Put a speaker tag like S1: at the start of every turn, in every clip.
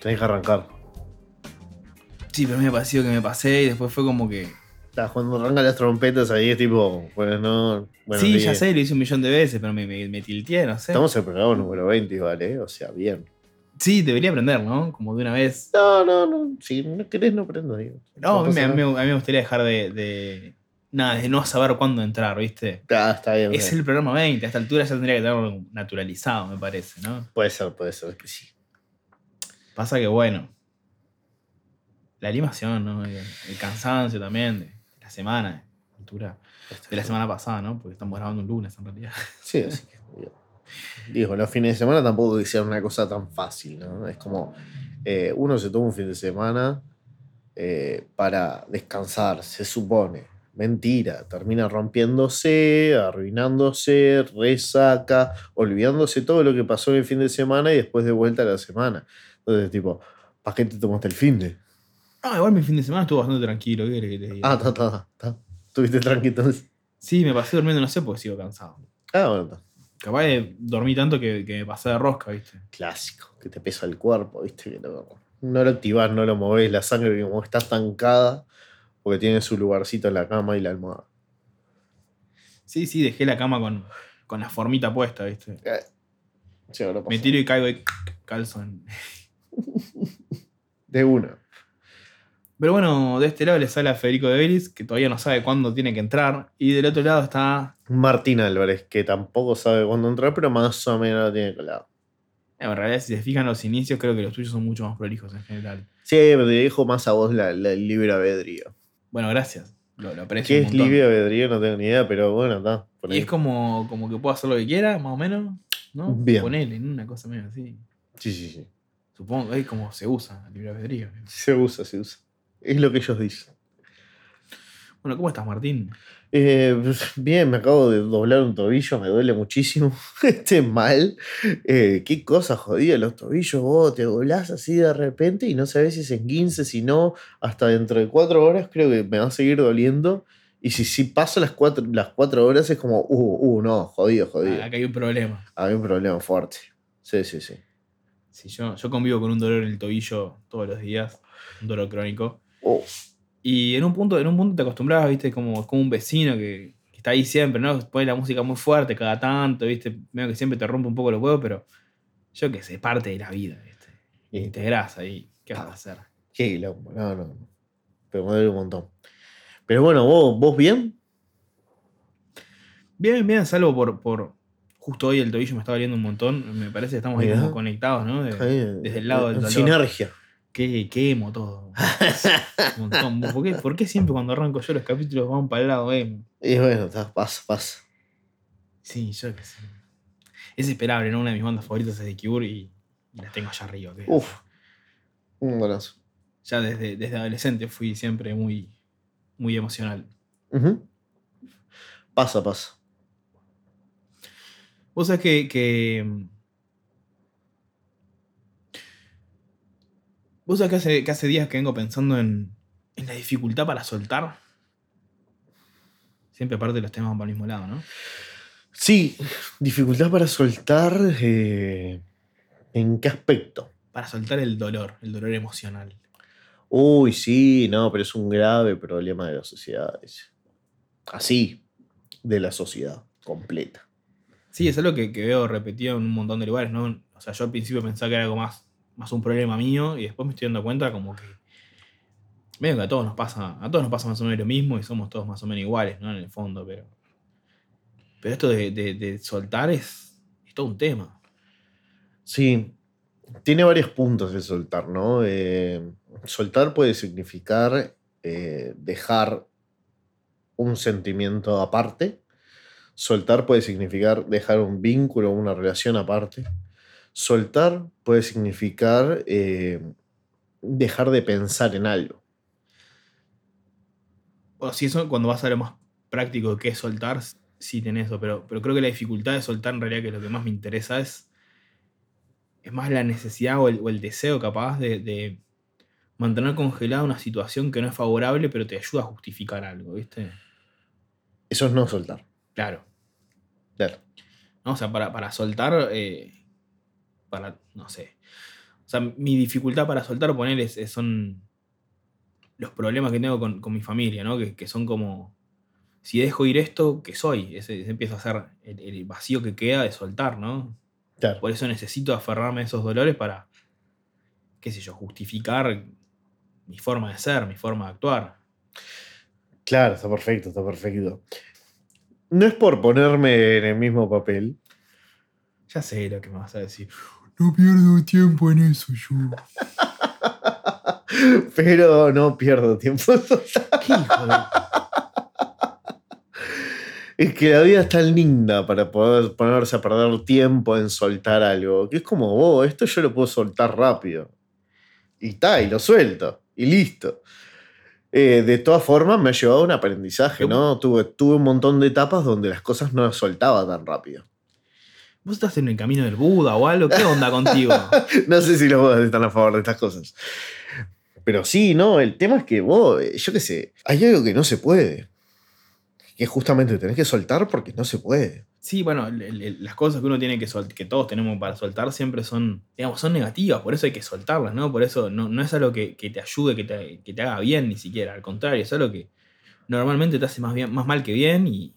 S1: Tenés que arrancar.
S2: Sí, pero me pareció que me pasé y después fue como que.
S1: Está, cuando arrancan las trompetas ahí es tipo, bueno, no. Bueno,
S2: sí, ya sé, lo hice un millón de veces, pero me, me, me tilteé, no sé.
S1: Estamos en el programa número 20 igual, ¿eh? O sea, bien.
S2: Sí, debería aprender, ¿no? Como de una vez.
S1: No, no, no. Si no querés, no aprendo, digo.
S2: No, a, mí, a mí- a mí me gustaría dejar de, de- Nada, de no saber cuándo entrar, ¿viste?
S1: Ah, está bien.
S2: Es
S1: bien.
S2: el programa 20, a esta altura ya tendría que tenerlo naturalizado, me parece, ¿no?
S1: Puede ser, puede ser que sí.
S2: Pasa que, bueno. La animación, ¿no? El, cansancio también de la semana, de altura. De la semana pasada, ¿no? Porque estamos grabando un lunes en realidad.
S1: Sí, así que. digo, los fines de semana tampoco sea una cosa tan fácil, ¿no? Es como. eh, uno se toma un fin de semana eh, para descansar, se supone. Mentira, termina rompiéndose, arruinándose, resaca, olvidándose todo lo que pasó en el fin de semana y después de vuelta a la semana. Entonces, tipo, ¿para qué te tomaste el fin de?
S2: No, igual mi fin de semana estuvo bastante tranquilo, ¿qué que te diga?
S1: Ah, está, está, está. Estuviste tranquilo entonces.
S2: Sí, me pasé durmiendo, no sé porque sigo cansado.
S1: Ah, bueno, está.
S2: Capaz de dormí tanto que, que me pasé de rosca, ¿viste?
S1: clásico, que te pesa el cuerpo, ¿viste? Que no, no lo activás, no lo movés, la sangre como está estancada, porque tiene su lugarcito en la cama y la almohada.
S2: Sí, sí, dejé la cama con, con la formita puesta, ¿viste?
S1: Eh, sí,
S2: Me tiro y caigo y calzo en-
S1: De una.
S2: Pero bueno, de este lado le sale a Federico de Vélez, que todavía no sabe cuándo tiene que entrar. Y del otro lado está.
S1: Martín Álvarez, que tampoco sabe cuándo entrar, pero más o menos lo tiene colado.
S2: eh, En realidad, si se fijan los inicios, creo que los tuyos son mucho más prolijos en general.
S1: Sí, pero te dejo más a vos la, la- el libre albedrío.
S2: Bueno, gracias. Lo, lo aprecio.
S1: ¿Qué
S2: un
S1: es libre albedrío? No tengo ni idea, pero bueno, está.
S2: Y es como, como que puedo hacer lo que quiera, más o menos. ¿No?
S1: Bien.
S2: Ponele, ¿no? una cosa medio así.
S1: Sí, sí, sí.
S2: Supongo que es como se usa el libre albedrío.
S1: Se usa, se usa. Es lo que ellos dicen.
S2: Bueno, ¿cómo estás, Martín?
S1: Eh, pues, bien, me acabo de doblar un tobillo, me duele muchísimo. Este mal. Eh, qué cosa jodida los tobillos, vos te doblás así de repente y no sabes si es en 15, si no, hasta dentro de cuatro horas creo que me va a seguir doliendo. Y si, si paso las cuatro, las cuatro horas es como, uh, uh, no, jodido, jodido.
S2: Ah, acá hay un problema.
S1: Hay un problema fuerte. Sí, sí, sí.
S2: Sí, yo, yo convivo con un dolor en el tobillo todos los días, un dolor crónico.
S1: Oh,
S2: Y en un punto, en un punto te acostumbrabas, viste, como, como un vecino que, que está ahí siempre, ¿no? Pone la música muy fuerte cada tanto, viste, medio que siempre te rompe un poco los huevos, pero yo que sé, parte de la vida, viste. Y integrás ahí, ¿qué vas a hacer?
S1: qué quilombo, no, no. Pero me duele un montón. Pero bueno, vos, vos bien.
S2: Bien, bien, salvo por, por justo hoy el tobillo me está doliendo un montón, me parece que estamos ahí como conectados, ¿no? De-
S1: Ahí,
S2: desde el lado del dolor.
S1: Sinergia.
S2: Qué, qué emo todo. Un montón. ¿Por qué, por qué siempre cuando arranco yo los capítulos van para el lado emo?
S1: Y bueno, pasa, pasa.
S2: Sí, yo qué sé. Es esperable, ¿no? Una de mis bandas favoritas es The Cure y, y las tengo allá arriba. ¿qué?
S1: Uf. Un golazo.
S2: Ya desde, desde adolescente fui siempre muy, muy emocional.
S1: Ujú. Pasa, pasa.
S2: Vos sabés que. que mm, Vos sabés que hace, que hace días que vengo pensando en, en la dificultad para soltar. Siempre parte de los temas van para el mismo lado, ¿no?
S1: Sí, dificultad para soltar. eh, ¿En qué aspecto?
S2: Para soltar el dolor, el dolor emocional.
S1: Uy, sí, no, pero es un grave problema de la sociedad. Así, de la sociedad completa.
S2: Sí, es algo que, que veo repetido en un montón de lugares, ¿no? O sea, yo al principio pensaba que era algo más, más un problema mío y después me estoy dando cuenta como que medio que a todos nos pasa, a todos nos pasa más o menos lo mismo y somos todos más o menos iguales, ¿no? En el fondo, pero. Pero esto de, de- soltar es, es todo un tema.
S1: Sí, tiene varios puntos de soltar, ¿no? Eh, soltar puede significar eh, dejar un sentimiento aparte. Soltar puede significar dejar un vínculo, una relación aparte. Soltar puede significar eh, dejar de pensar en algo.
S2: O si eso, cuando vas a lo más práctico que es soltar, sí tenés eso, pero, pero creo que la dificultad de soltar en realidad que lo que más me interesa es, es más la necesidad o el, o el deseo capaz de, de mantener congelada una situación que no es favorable, pero te ayuda a justificar algo, ¿viste?
S1: Eso es no soltar.
S2: Claro.
S1: Claro.
S2: ¿no? O sea, para, para soltar, eh, para, no sé. O sea, mi dificultad para soltar, poner es, es- son los problemas que tengo con, con mi familia, ¿no? Que, que son como, si dejo ir esto, ¿qué soy? Ese, ese empieza a ser el, el vacío que queda de soltar, ¿no?
S1: Claro.
S2: Por eso necesito aferrarme a esos dolores para, qué sé yo, justificar mi forma de ser, mi forma de actuar.
S1: Claro, está perfecto, está perfecto. No es por ponerme en el mismo papel,
S2: Ya sé lo que me vas a decir. No pierdo tiempo en eso yo.
S1: pero no pierdo tiempo.
S2: ¿Qué hijo de-
S1: Es que la vida es tan linda para poder ponerse a perder tiempo en soltar algo. Que es como, oh, esto yo lo puedo soltar rápido. Y está, y lo suelto. Y listo. Eh, de todas formas, me ha llevado a un aprendizaje, ¿no? Tuve, tuve un montón de etapas donde las cosas no las soltaba tan rápido.
S2: ¿Vos estás en el camino del Buda o algo? ¿Qué onda contigo?
S1: No sé si los bodas están a favor de estas cosas. Pero sí, no, el tema es que vos, eh, yo qué sé, hay algo que no se puede. Que justamente tenés que soltar porque no se puede.
S2: Sí, bueno, el- el- las cosas que uno tiene que soltar, que todos tenemos para soltar, siempre son, digamos, son negativas, por eso hay que soltarlas, ¿no? Por eso no, no es algo que, que te ayude, que te, que te haga bien ni siquiera, al contrario, es algo que normalmente te hace más, bien, más mal que bien y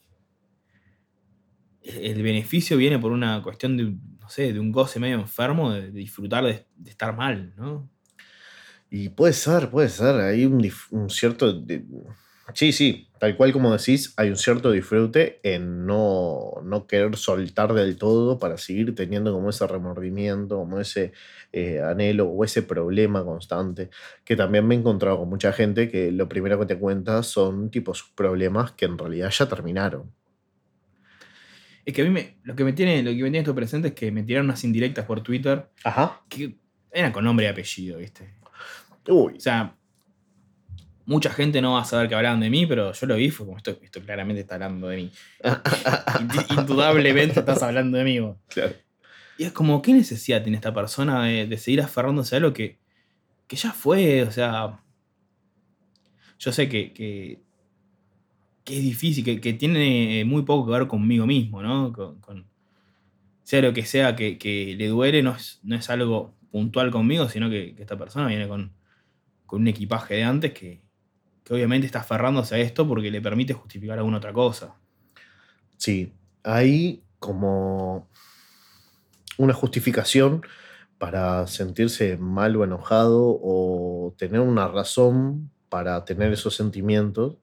S2: el beneficio viene por una cuestión de, no sé, de un goce medio enfermo, de, de disfrutar de, de estar mal, ¿no?
S1: Y puede ser, puede ser, hay un, cierto... de- sí, sí, tal cual como decís, hay un cierto disfrute en no, no querer soltar del todo para seguir teniendo como ese remordimiento, como ese eh, anhelo o ese problema constante, que también me he encontrado con mucha gente que lo primero que te cuenta son tipo sus problemas que en realidad ya terminaron.
S2: Es que a mí me, lo, que me tiene, lo que me tiene esto presente es que me tiraron unas indirectas por Twitter
S1: Ajá.
S2: que eran con nombre y apellido, ¿viste?
S1: Uy,
S2: O sea, mucha gente no va a saber que hablaban de mí, pero yo lo vi, fue como esto, esto claramente está hablando de mí. Ind- Indudablemente estás hablando de mí. vos.
S1: claro.
S2: Y es como, ¿qué necesidad tiene esta persona de, de seguir aferrándose a algo que, que ya fue? O sea, yo sé que, que, que es difícil, que, que tiene muy poco que ver conmigo mismo, ¿no? Con, con- sea lo que sea que, que le duele, no es, no es algo puntual conmigo, sino que, que esta persona viene con, con un equipaje de antes que, que obviamente está aferrándose a esto porque le permite justificar alguna otra cosa.
S1: Sí, hay como una justificación para sentirse mal o enojado o tener una razón para tener esos sentimientos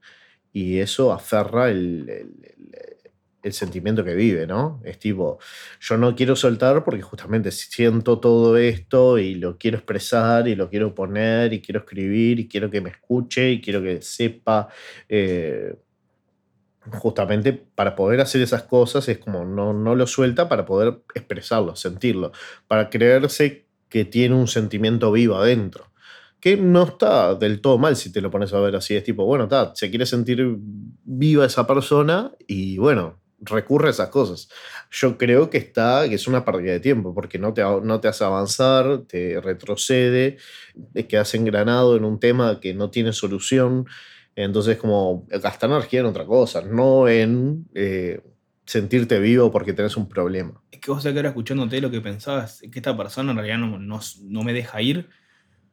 S1: y eso aferra el, el- el- el sentimiento que vive, ¿no? Es tipo, yo no quiero soltar porque justamente siento todo esto y lo quiero expresar y lo quiero poner y quiero escribir y quiero que me escuche y quiero que sepa. eh, justamente para poder hacer esas cosas es como no, no lo suelta para poder expresarlo, sentirlo, para creerse que tiene un sentimiento vivo adentro. Que no está del todo mal si te lo pones a ver así. Es tipo, bueno, está, se quiere sentir viva esa persona y bueno, recurre a esas cosas. Yo creo que está, que es una pérdida de tiempo, porque no te, no te hace avanzar, te retrocede, te quedas engranado en un tema que no tiene solución. Entonces, como gastar energía en otra cosa, no en eh, sentirte vivo porque tenés un problema.
S2: Es que vos que ahora escuchándote lo que pensabas es que esta persona en realidad no, no, no me deja ir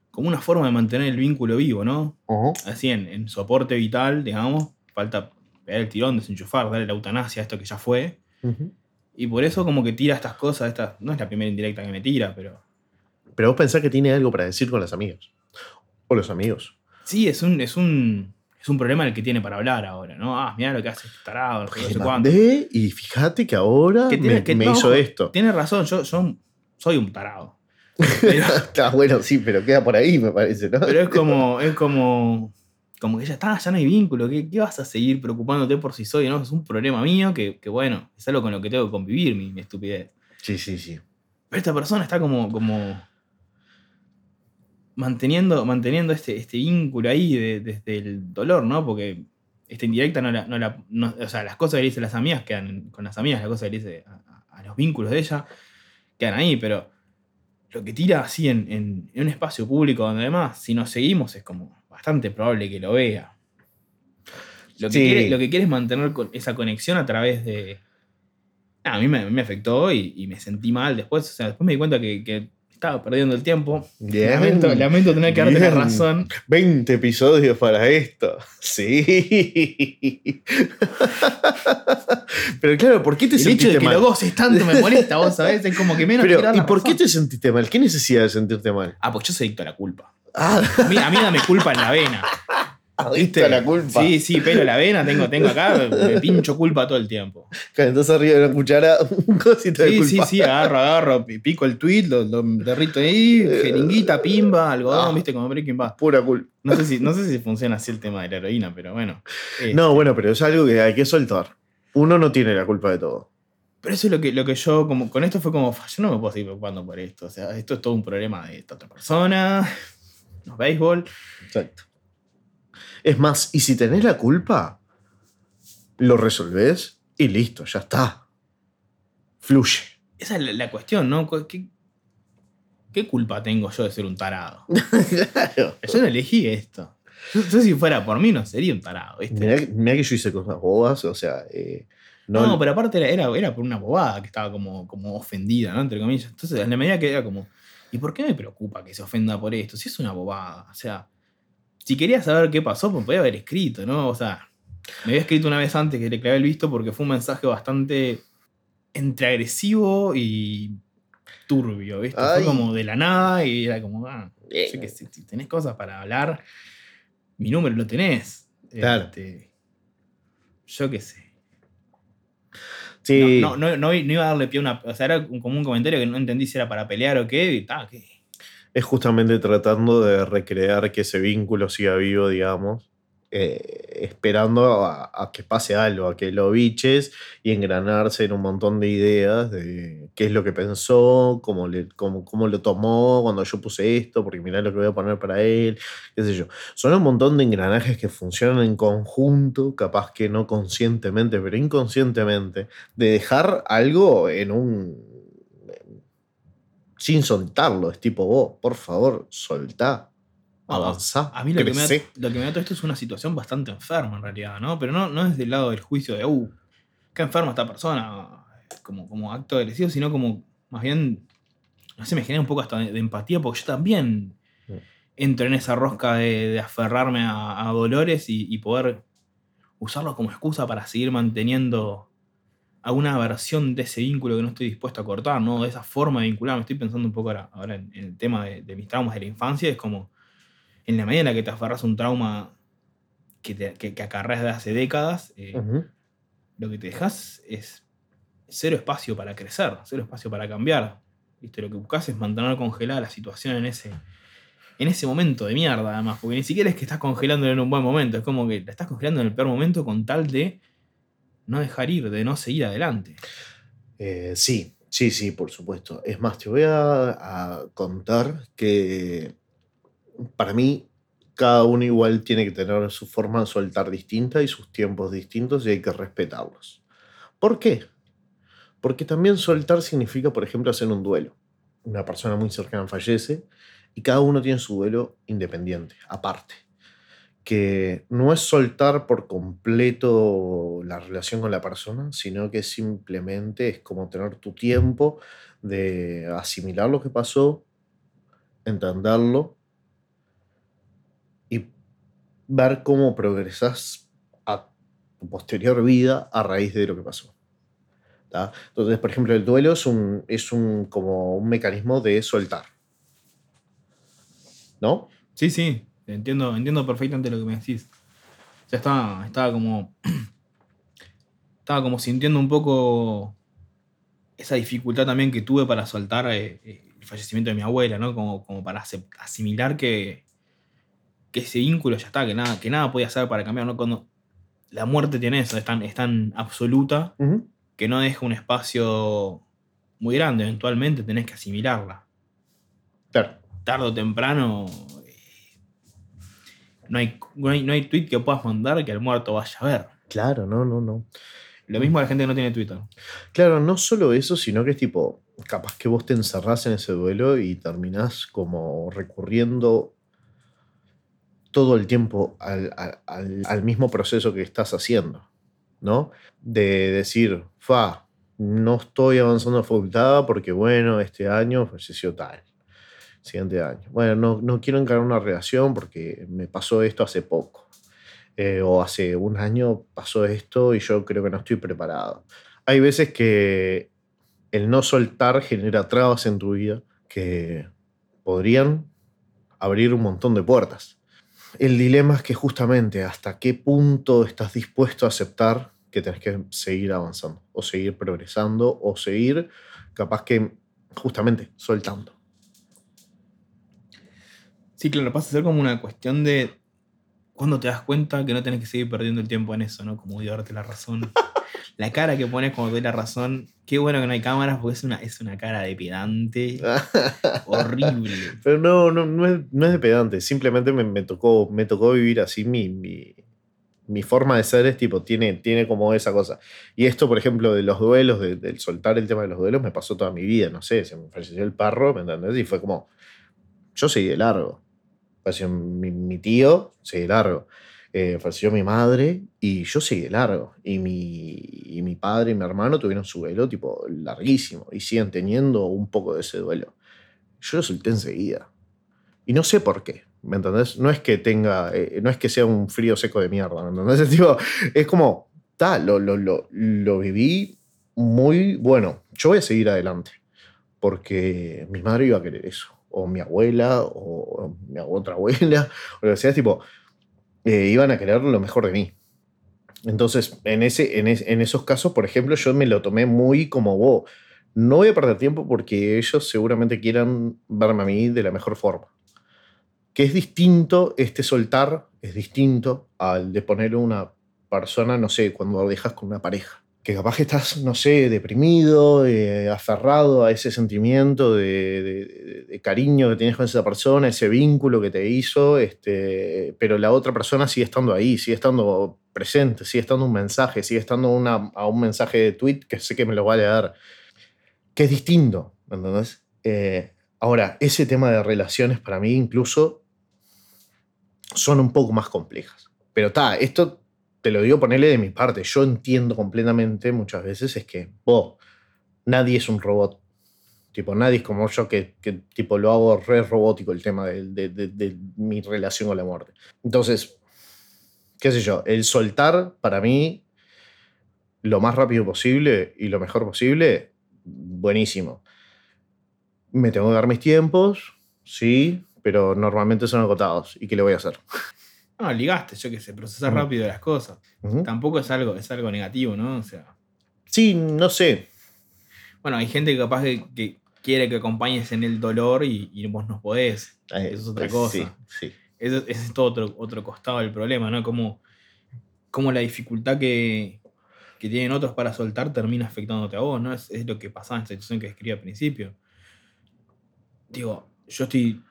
S2: como una forma de mantener el vínculo vivo, ¿no? Así en, en soporte vital, digamos, falta pegar el tirón, desenchufar, darle la eutanasia a esto que ya fue. Y por eso como que tira estas cosas, estas, no es la primera indirecta que me tira, pero
S1: Pero vos pensás que tiene algo para decir con las amigas. O los amigos.
S2: sí, es un, es un, es un problema el que tiene para hablar ahora, ¿no? Ah, mira lo que hace este tarado, no sé, cuánto.
S1: y fíjate que ahora
S2: Que tiene-
S1: me,
S2: que-
S1: me
S2: no,
S1: hizo esto.
S2: Tiene razón, yo, yo soy un tarado. Pero,
S1: Está bueno, sí, pero queda por ahí, me parece, ¿no?
S2: pero es como, es como, como que ya está, ya no hay vínculo. ¿Qué, qué vas a seguir preocupándote por si soy o no? Es un problema mío que, que, bueno, es algo con lo que tengo que convivir, mi, mi estupidez.
S1: Sí, sí, sí.
S2: Pero esta persona está como, como manteniendo, manteniendo este, este vínculo ahí de- desde el dolor, ¿no? Porque esta indirecta no la, no la- no- o sea, las cosas que le dice las amigas quedan con las amigas, las cosas que le dice a, a- a los vínculos de ella quedan ahí, pero lo que tira así en, en- en un espacio público donde además, si nos seguimos, es como bastante probable que lo vea. Lo que,
S1: Sí.
S2: quiere, lo que quiere es mantener esa conexión a través de. Ah, a mí me, me afectó y, y me sentí mal después. O sea, después me di cuenta que, que estaba perdiendo el tiempo.
S1: Bien.
S2: Lamento, lamento tener que darte la razón.
S1: 20 episodios para esto. Sí. Pero claro, ¿por qué te
S2: El hecho
S1: sentiste
S2: de que
S1: mal?
S2: lo goces tanto me molesta, vos sabés. Es como que menos
S1: Pero, ¿y por qué te sentiste mal? ¿Qué necesidad de sentirte mal?
S2: Ah, pues yo soy adicto a la culpa.
S1: Ah,
S2: A mí, a mí dame culpa en la vena.
S1: a la culpa.
S2: Sí, sí, pelo la vena, tengo, tengo acá, me pincho culpa todo el tiempo.
S1: Entonces arriba de una cuchara, un cosito de
S2: Sí, sí,
S1: culpa.
S2: sí, agarro, agarro, pi- pico el tweet, lo, lo derrito ahí, jeringuita, pimba, algodón,
S1: Ah.
S2: viste, como Breaking Bad.
S1: Pura culpa.
S2: No sé, si, no sé si funciona así el tema de la heroína, pero bueno. Eh,
S1: No, bueno, pero es algo que hay que soltar. Uno no tiene la culpa de todo.
S2: Pero eso es lo que, lo que yo, como, con esto fue como, "Fa, yo no me puedo seguir preocupando por esto. O sea, esto es todo un problema de esta otra persona, los béisbol.
S1: Exacto. Es más, y si tenés la culpa, lo resolvés y listo, ya está. Fluye.
S2: Esa es la, la cuestión, ¿no? ¿Qué, ¿Qué culpa tengo yo de ser un tarado?
S1: claro.
S2: Yo no elegí esto. Yo, yo si fuera por mí no sería un tarado, ¿viste?
S1: Mirá, que- mirá que yo hice cosas bobas, o sea, eh, no,
S2: No, pero aparte era, era, era por una bobada que estaba como, como ofendida, ¿no? Entre comillas. Entonces, en la medida que era como, ¿y por qué me preocupa que se ofenda por esto? Si es una bobada. O sea, si quería saber qué pasó, pues podía haber escrito, ¿no? O sea, me había escrito una vez antes que le clavé el visto porque fue un mensaje bastante entre agresivo y turbio, ¿viste?
S1: Ay.
S2: Fue como de la nada y era como, ah, sé que si, si tenés cosas para hablar, mi número lo tenés.
S1: Claro.
S2: Este, yo qué sé.
S1: Sí.
S2: No, no, no, no iba a darle pie a una. O sea, era como un comentario que no entendí si era para pelear o qué. Y ta, ¿qué?
S1: Es justamente tratando de recrear que ese vínculo siga vivo, digamos, eh, esperando a, que pase algo, a que lo biches y engranarse en un montón de ideas de qué es lo que pensó, cómo, le, cómo, cómo lo tomó cuando yo puse esto, porque mirá lo que voy a poner para él, qué sé yo. Son un montón de engranajes que funcionan en conjunto, capaz que no conscientemente, pero inconscientemente, de dejar algo en un sin soltarlo. Es tipo, vos, por favor, soltá, avanzá,
S2: A mí lo que, me lo que me da todo esto es una situación bastante enferma en realidad, ¿no? Pero no, no es del lado del juicio de, uh, qué enferma esta persona, como, como acto agresivo, sino como más bien, no sé, me genera un poco hasta de, de empatía porque yo también
S1: Mm.
S2: entro en esa rosca de, de aferrarme a, a dolores y, y poder usarlos como excusa para seguir manteniendo alguna versión de ese vínculo que no estoy dispuesto a cortar, ¿no? De esa forma de vincularme. Estoy pensando un poco ahora, ahora en, en el tema de, de mis traumas de la infancia, es como en la medida en la que te aferras a un trauma que, te, que, que acarreas de hace décadas, eh, lo que te dejas es cero espacio para crecer, cero espacio para cambiar. ¿Viste? Lo que buscas es mantener congelada la situación en ese, en ese momento de mierda, además, porque ni siquiera es que estás congelando en un buen momento, es como que la estás congelando en el peor momento con tal de no dejar ir, de no seguir adelante.
S1: Eh, sí, sí, sí, por supuesto. Es más, te voy a, a contar que para mí cada uno igual tiene que tener su forma de soltar distinta y sus tiempos distintos y hay que respetarlos. ¿Por qué? Porque también soltar significa, por ejemplo, hacer un duelo. Una persona muy cercana fallece y cada uno tiene su duelo independiente, aparte. Que no es soltar por completo la relación con la persona, sino que simplemente es como tener tu tiempo de asimilar lo que pasó, entenderlo ver cómo progresas a tu posterior vida a raíz de lo que pasó. ¿tá? Entonces, por ejemplo, el duelo es un, es un, como un mecanismo de soltar. ¿No?
S2: Sí, sí, entiendo, entiendo perfectamente lo que me decís. O sea, estaba, estaba como. Estaba como sintiendo un poco esa dificultad también que tuve para soltar eh, eh, el fallecimiento de mi abuela, ¿no? Como, como para asimilar que, que ese vínculo ya está, que nada, que nada podía hacer para cambiar, ¿no? Cuando la muerte tiene eso, es tan, es tan absoluta que no deja un espacio muy grande, eventualmente tenés que asimilarla
S1: Claro.
S2: tarde o temprano eh, no hay, no, hay, no hay tweet que puedas mandar que el muerto vaya a ver.
S1: Claro, no, no, no.
S2: Lo mismo a la gente que no tiene Twitter.
S1: Claro, no solo eso, sino que es tipo, capaz que vos te encerrás en ese duelo y terminás como recurriendo todo el tiempo al, mismo proceso que estás haciendo, ¿no? De decir, fa, no estoy avanzando a facultad porque, bueno, este año falleció tal. siguiente año. Bueno, no, no quiero encarar una relación porque me pasó esto hace poco. Eh, o hace un año pasó esto y yo creo que no estoy preparado. Hay veces que el no soltar genera trabas en tu vida que podrían abrir un montón de puertas. El dilema es que justamente hasta qué punto estás dispuesto a aceptar que tenés que seguir avanzando, o seguir progresando, o seguir capaz que justamente soltando.
S2: Sí, claro, pasa a ser como una cuestión de cuando te das cuenta que no tenés que seguir perdiendo el tiempo en eso, ¿no? Como darte la razón. la cara que pones cuando te doy la razón. Qué bueno que no hay cámaras porque es una, es una cara de pedante. horrible.
S1: Pero no, no, no, es, no es de pedante. Simplemente me, me, tocó, me tocó vivir así mi, mi, mi, forma de ser es tipo, tiene, tiene como esa cosa. Y esto, por ejemplo, de los duelos, de, del soltar el tema de los duelos, me pasó toda mi vida. No sé, se me falleció el parro, ¿me entendés? Y fue como, yo seguí de largo. Falleció mi, mi tío, seguí de largo eh, falleció mi madre y yo seguí largo. Y mi, y mi padre y mi hermano tuvieron su duelo tipo larguísimo y siguen teniendo un poco de ese duelo. Yo lo solté enseguida. Y no sé por qué, ¿me entendés? No es que tenga, eh, no es que sea un frío seco de mierda, ¿me entendés? Tipo, es como, tal, lo, lo, lo, lo viví muy bueno. Yo voy a seguir adelante porque mi madre iba a querer eso. O mi abuela, o mi otra abuela, o lo que sea, tipo, eh, iban a querer lo mejor de mí. Entonces, en, ese, en, en, esos casos, por ejemplo, yo me lo tomé muy como vos. No voy a perder tiempo porque ellos seguramente quieran verme a mí de la mejor forma. Que es distinto este soltar, es distinto al de poner una persona, no sé, cuando lo dejas con una pareja que capaz que estás, no sé, deprimido, eh, aferrado a ese sentimiento de, cariño que tienes con esa persona, ese vínculo que te hizo, este, pero la otra persona sigue estando ahí, sigue estando presente, sigue estando un mensaje, sigue estando una, a un mensaje de tweet que sé que me lo va a leer, que es distinto, ¿entendés? Eh, ahora, ese tema de relaciones para mí incluso son un poco más complejas. Pero está, esto te lo digo ponerle de mi parte, yo entiendo completamente muchas veces es que, vos, nadie es un robot. Tipo, nadie es como yo que, tipo, lo hago re robótico el tema de, de, de, mi relación con la muerte. Entonces, qué sé yo, el soltar para mí lo más rápido posible y lo mejor posible, buenísimo. Me tengo que dar mis tiempos, sí, pero normalmente son agotados. ¿Y qué le voy a hacer?
S2: No, ligaste, yo que sé, procesar rápido las cosas. Tampoco es algo, es algo negativo, ¿no? O sea.
S1: Sí, no sé.
S2: Bueno, hay gente que capaz que, quiere que acompañes en el dolor y, vos no podés. Eh, Eso es otra cosa. Sí, sí. Eso, ese es todo otro, otro costado del problema, ¿no? Como, como la dificultad que, que tienen otros para soltar termina afectándote a vos, ¿no? Es, es lo que pasaba en esta situación que describí al principio. Digo, yo estoy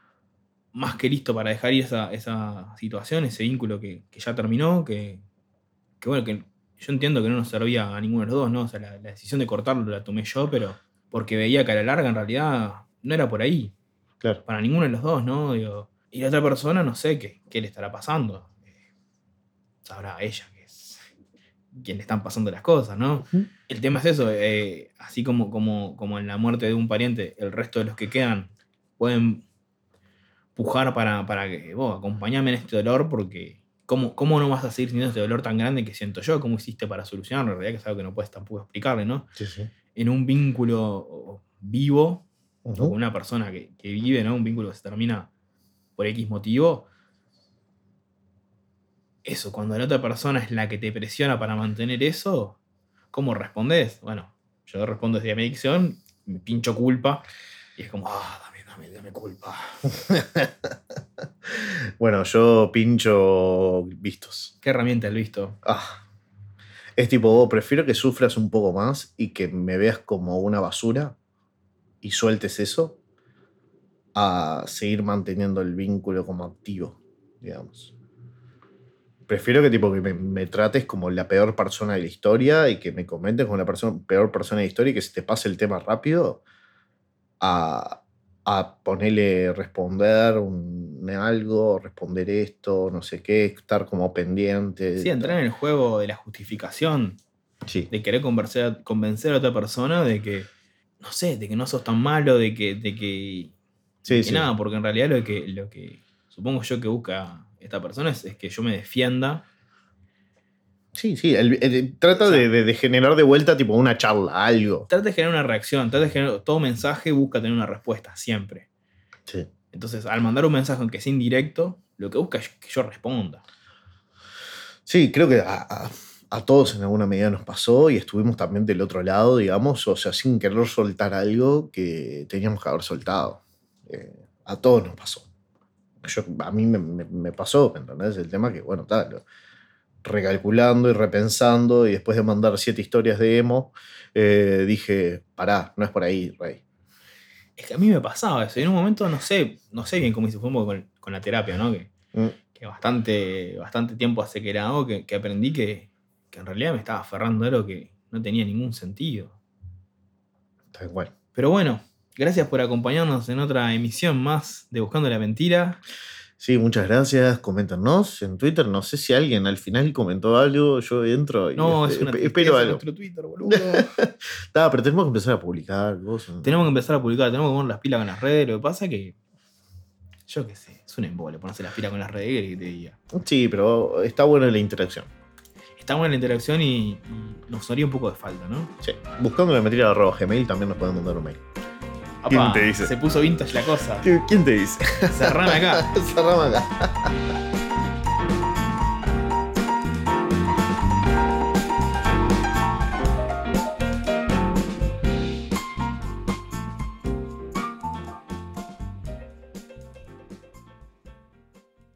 S2: más que listo para dejar ir esa, esa situación, ese vínculo que, que ya terminó, que, que, bueno, que yo entiendo que no nos servía a ninguno de los dos, ¿no? O sea, la, decisión de cortarlo la tomé yo, pero porque veía que a la larga en realidad no era por ahí.
S1: Claro.
S2: Para ninguno de los dos, ¿no? Digo, y la otra persona no sé qué, qué le estará pasando. Eh, sabrá ella que es quien le están pasando las cosas, ¿no? El tema es eso, eh, así como, como, como en la muerte de un pariente, el resto de los que quedan pueden pujar para, para que vos acompañame en este dolor porque ¿cómo, ¿cómo no vas a seguir sintiendo este dolor tan grande que siento yo? ¿Cómo hiciste para solucionarlo? En realidad que es algo que no puedes tampoco explicarle, ¿no?
S1: Sí, sí.
S2: En un vínculo vivo con una persona que, que, vive, ¿no? Un vínculo que se termina por X motivo. Eso, cuando la otra persona es la que te presiona para mantener eso, ¿cómo respondes? Bueno, yo respondo desde mi adicción, me pincho culpa y es como, ah, dame, culpa.
S1: bueno, yo pincho vistos.
S2: ¿Qué herramienta el visto?
S1: Ah. Es tipo, oh, prefiero que sufras un poco más y que me veas como una basura y sueltes eso a seguir manteniendo el vínculo como activo, digamos. Prefiero que tipo que me, trates como la peor persona de la historia y que me comentes como la persona, peor persona de la historia y que se te pase el tema rápido a, a ponerle responder un, algo, responder esto, no sé qué, estar como pendiente.
S2: Sí, entrar en el juego de la justificación.
S1: Sí.
S2: De querer convencer, convencer a otra persona de que, no sé, de que no sos tan malo, de que, de que
S1: Sí, sí.
S2: nada, porque en realidad lo que, lo que supongo yo que busca esta persona es, es que yo me defienda.
S1: Sí, sí. el- el- trata de, de- de generar de vuelta tipo una charla, algo.
S2: Trata de generar una reacción, trata de generar. Todo mensaje busca tener una respuesta, siempre.
S1: Sí.
S2: Entonces, al mandar un mensaje aunque sea indirecto, lo que busca es que yo responda.
S1: Sí, creo que a, a- a todos en alguna medida nos pasó y estuvimos también del otro lado, digamos, o sea, sin querer soltar algo que teníamos que haber soltado. Eh, a todos nos pasó. Yo, a mí me, me- me pasó, ¿me ¿entendés? El tema que, bueno, tal, recalculando y repensando y después de mandar siete historias de emo, eh, dije, pará, no es por ahí, Rey.
S2: Es que a mí me pasaba eso. Y en un momento no sé, no sé bien cómo hice, fue con, con la terapia, ¿no? Que,
S1: Mm,
S2: que bastante, bastante tiempo hace que era algo que, que aprendí que, que en realidad me estaba aferrando a algo que no tenía ningún sentido.
S1: tal cual.
S2: Pero bueno, gracias por acompañarnos en otra emisión más de Buscando la Mentira.
S1: Sí, muchas gracias. Coméntanos en Twitter. No sé si alguien al final comentó algo. Yo entro y
S2: No, es una
S1: espero algo.
S2: nuestro Twitter, boludo.
S1: Ta, pero tenemos que empezar a publicar cosas.
S2: tenemos que empezar a publicar, tenemos que poner las pilas con las redes. Lo que pasa es que, yo qué sé, es un embole ponerse las pilas con las redes y te diga.
S1: Sí, pero está buena la interacción.
S2: Está buena la interacción y, y nos haría un poco de falta, ¿no?
S1: Sí. Buscando la mentira arroba gmail también nos pueden mandar un mail. ¿Quién te dice?
S2: Se puso vintage la cosa.
S1: ¿Quién te dice?
S2: Cerrame acá.
S1: Cerrame acá.